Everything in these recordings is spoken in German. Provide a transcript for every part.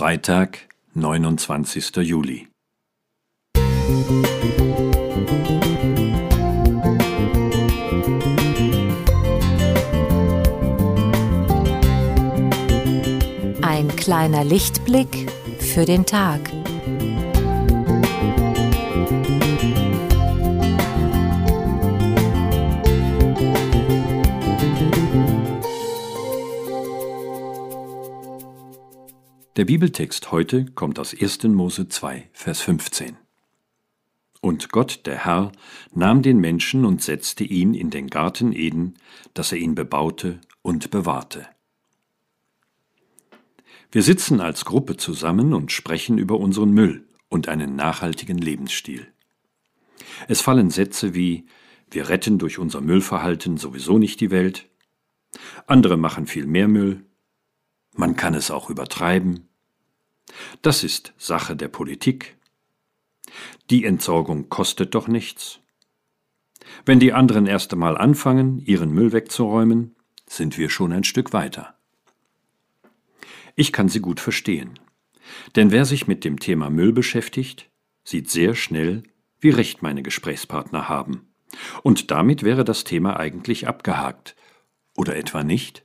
Freitag, 29. Juli. Ein kleiner Lichtblick für den Tag. Der Bibeltext heute kommt aus 1. Mose 2, Vers 15. Und Gott, der Herr, nahm den Menschen und setzte ihn in den Garten Eden, dass er ihn bebaute und bewahrte. Wir sitzen als Gruppe zusammen und sprechen über unseren Müll und einen nachhaltigen Lebensstil. Es fallen Sätze wie Wir retten durch unser Müllverhalten sowieso nicht die Welt, andere machen viel mehr Müll, man kann es auch übertreiben, das ist Sache der Politik. Die Entsorgung kostet doch nichts. Wenn die anderen erst einmal anfangen, ihren Müll wegzuräumen, sind wir schon ein Stück weiter. Ich kann sie gut verstehen. Denn wer sich mit dem Thema Müll beschäftigt, sieht sehr schnell, wie recht meine Gesprächspartner haben. Und damit wäre das Thema eigentlich abgehakt. Oder etwa nicht?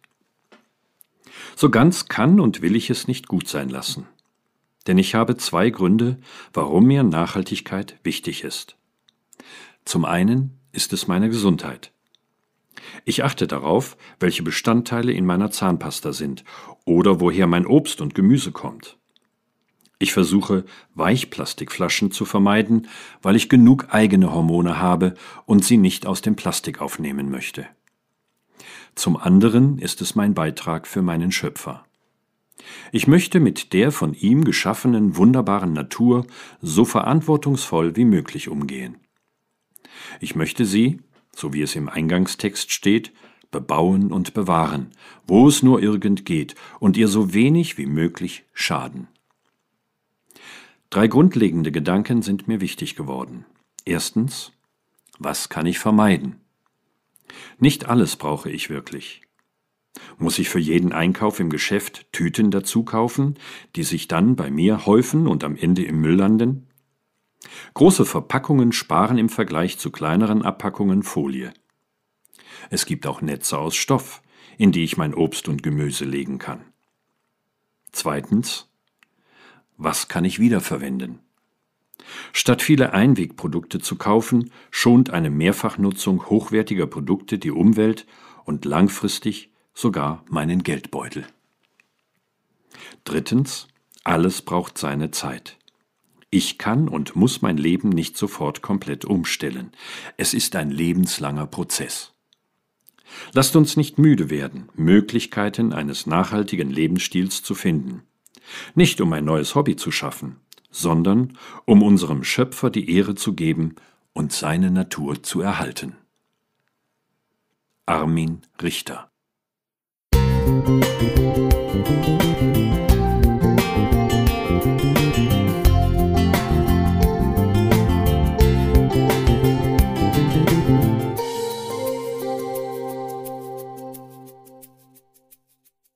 So ganz kann und will ich es nicht gut sein lassen denn ich habe zwei Gründe, warum mir Nachhaltigkeit wichtig ist. Zum einen ist es meine Gesundheit. Ich achte darauf, welche Bestandteile in meiner Zahnpasta sind oder woher mein Obst und Gemüse kommt. Ich versuche, Weichplastikflaschen zu vermeiden, weil ich genug eigene Hormone habe und sie nicht aus dem Plastik aufnehmen möchte. Zum anderen ist es mein Beitrag für meinen Schöpfer. Ich möchte mit der von ihm geschaffenen wunderbaren Natur so verantwortungsvoll wie möglich umgehen. Ich möchte sie, so wie es im Eingangstext steht, bebauen und bewahren, wo es nur irgend geht, und ihr so wenig wie möglich schaden. Drei grundlegende Gedanken sind mir wichtig geworden. Erstens, was kann ich vermeiden? Nicht alles brauche ich wirklich. Muss ich für jeden Einkauf im Geschäft Tüten dazu kaufen, die sich dann bei mir häufen und am Ende im Müll landen? Große Verpackungen sparen im Vergleich zu kleineren Abpackungen Folie. Es gibt auch Netze aus Stoff, in die ich mein Obst und Gemüse legen kann. Zweitens, was kann ich wiederverwenden? Statt viele Einwegprodukte zu kaufen, schont eine Mehrfachnutzung hochwertiger Produkte die Umwelt und langfristig sogar meinen Geldbeutel. Drittens, alles braucht seine Zeit. Ich kann und muss mein Leben nicht sofort komplett umstellen. Es ist ein lebenslanger Prozess. Lasst uns nicht müde werden, Möglichkeiten eines nachhaltigen Lebensstils zu finden. Nicht um ein neues Hobby zu schaffen, sondern um unserem Schöpfer die Ehre zu geben und seine Natur zu erhalten. Armin Richter Musik